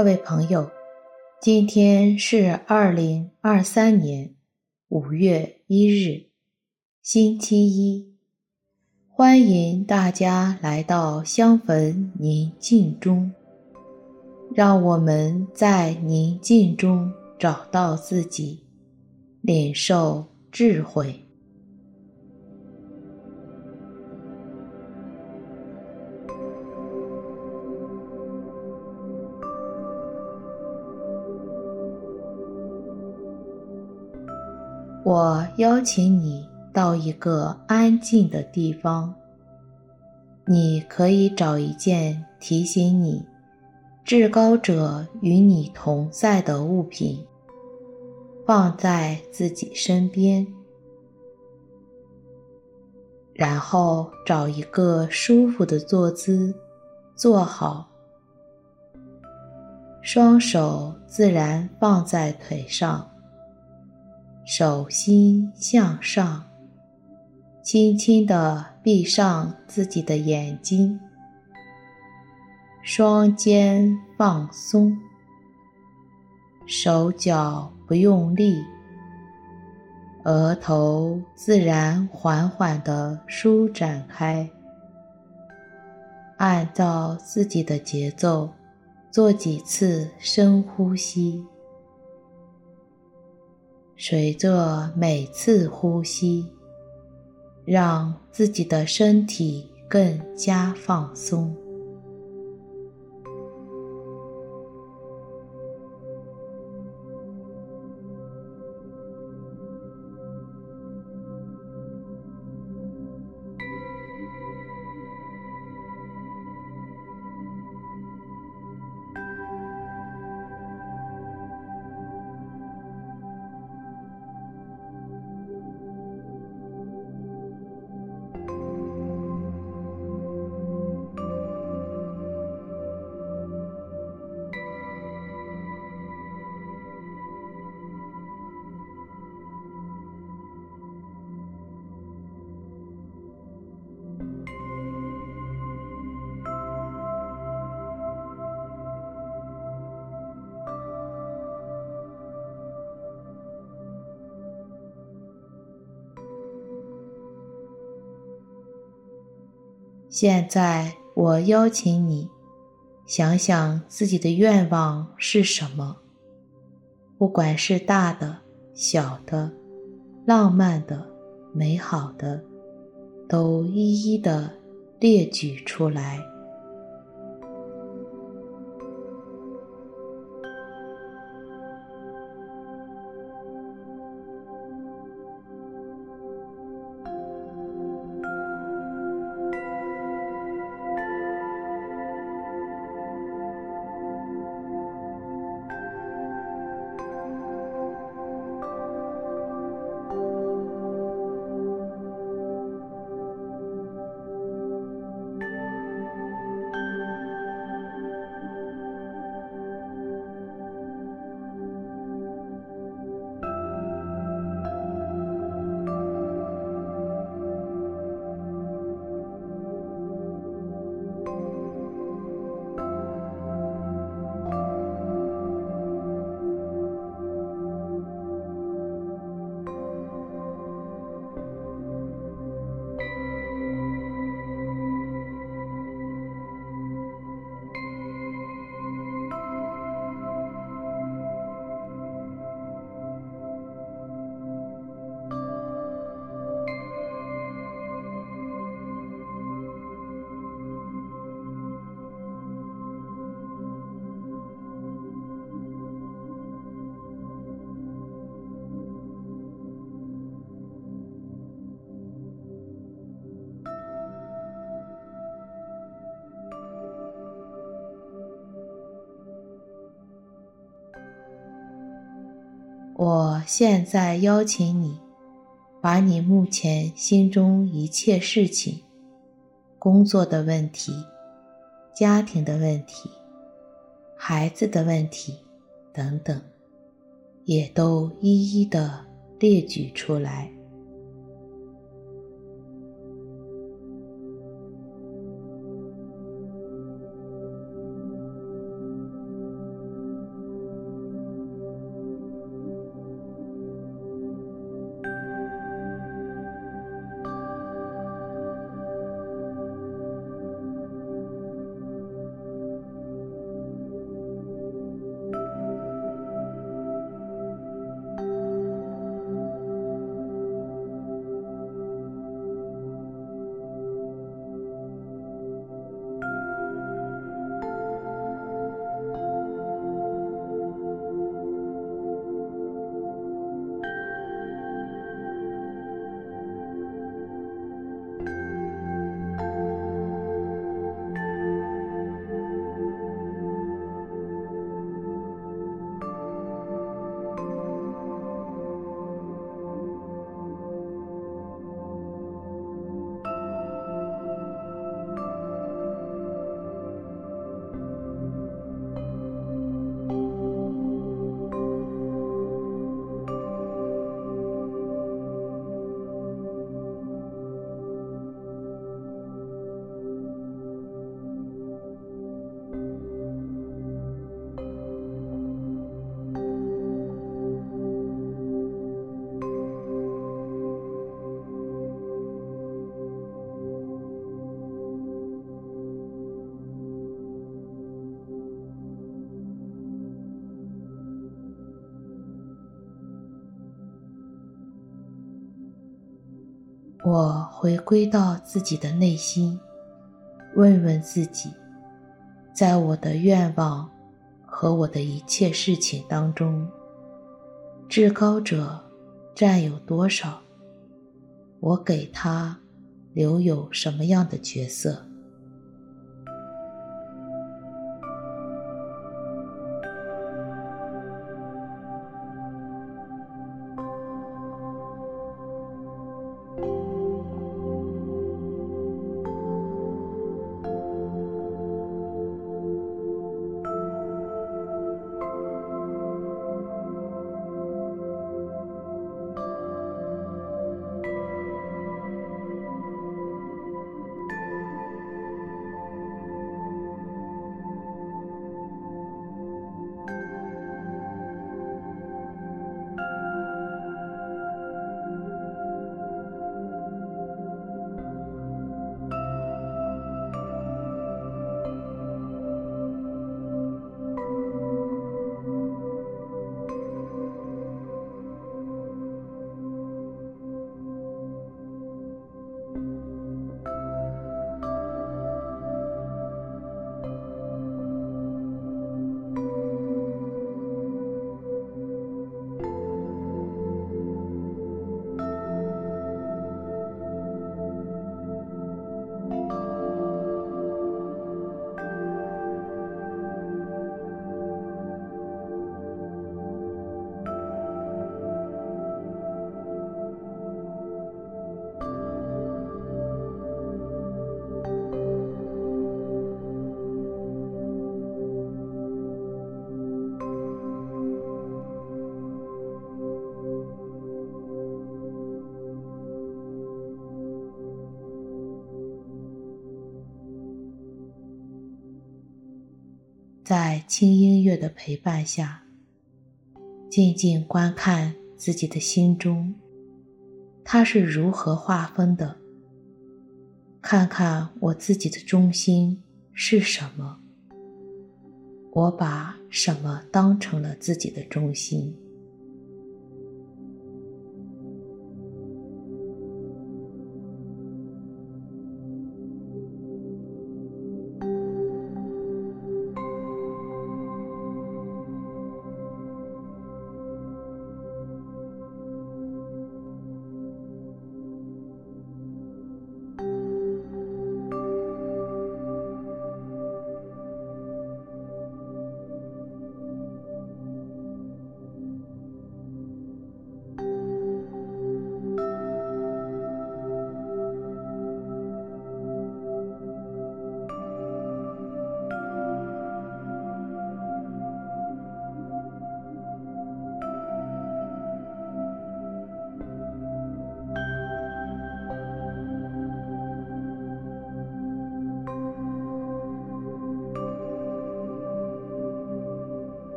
各位朋友，今天是二零二三年五月一日，星期一。欢迎大家来到香焚宁静中，让我们在宁静中找到自己，领受智慧。我邀请你到一个安静的地方，你可以找一件提醒你至高者与你同在的物品，放在自己身边，然后找一个舒服的坐姿，坐好，双手自然放在腿上。手心向上，轻轻地闭上自己的眼睛，双肩放松，手脚不用力，额头自然缓缓地舒展开。按照自己的节奏，做几次深呼吸。随着每次呼吸，让自己的身体更加放松。现在，我邀请你想想自己的愿望是什么，不管是大的、小的、浪漫的、美好的，都一一的列举出来。现在邀请你，把你目前心中一切事情、工作的问题、家庭的问题、孩子的问题等等，也都一一的列举出来。我回归到自己的内心，问问自己，在我的愿望和我的一切事情当中，至高者占有多少？我给他留有什么样的角色？在轻音乐的陪伴下，静静观看自己的心中，它是如何划分的。看看我自己的中心是什么？我把什么当成了自己的中心？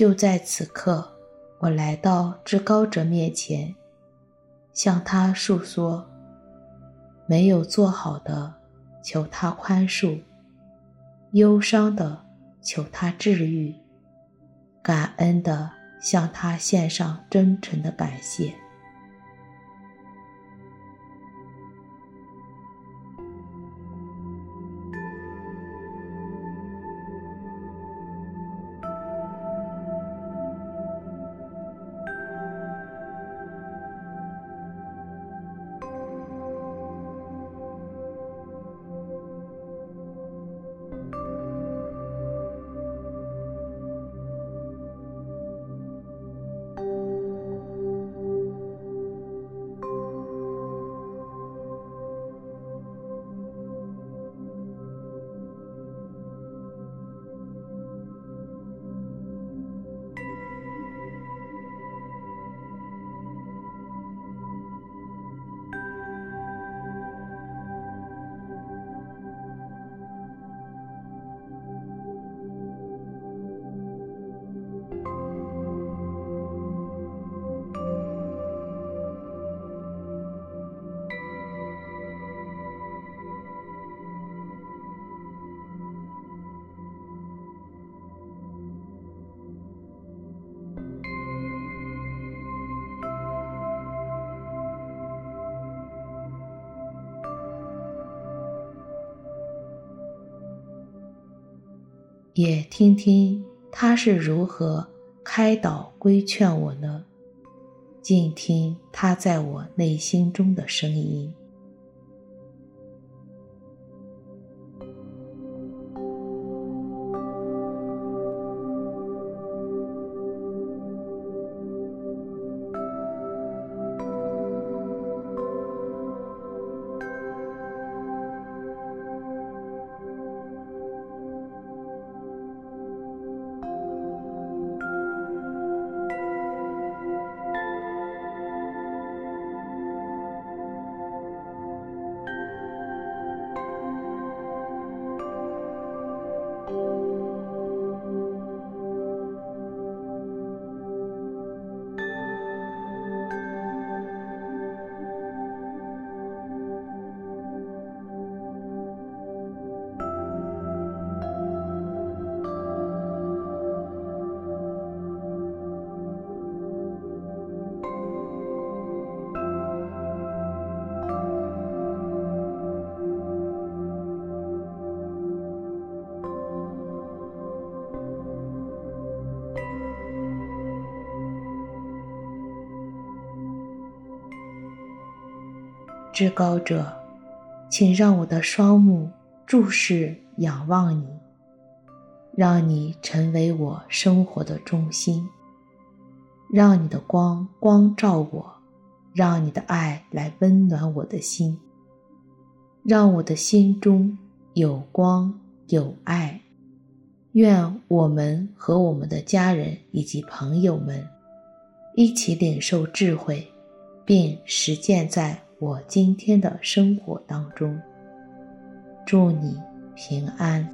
就在此刻，我来到至高者面前，向他诉说：没有做好的，求他宽恕；忧伤的，求他治愈；感恩的，向他献上真诚的感谢。也听听他是如何开导规劝我呢？静听他在我内心中的声音。至高者，请让我的双目注视仰望你，让你成为我生活的中心，让你的光光照我，让你的爱来温暖我的心，让我的心中有光有爱。愿我们和我们的家人以及朋友们一起领受智慧，并实践在。我今天的生活当中，祝你平安。